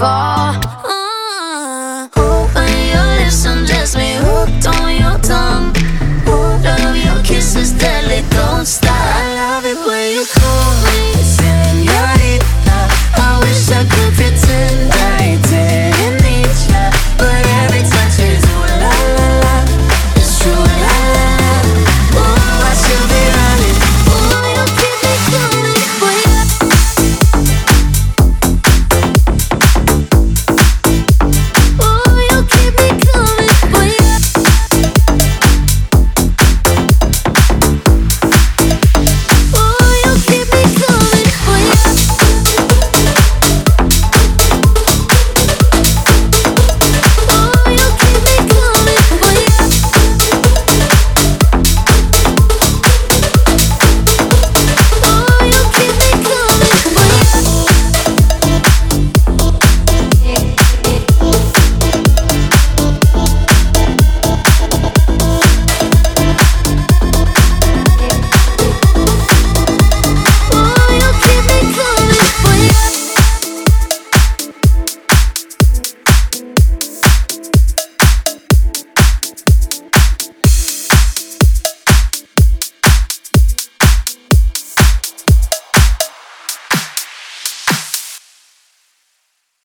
fall. Ooh, your lips undress me, hooked on your tongue. Ooh, love your kisses deadly, don't stop. I love it when you call.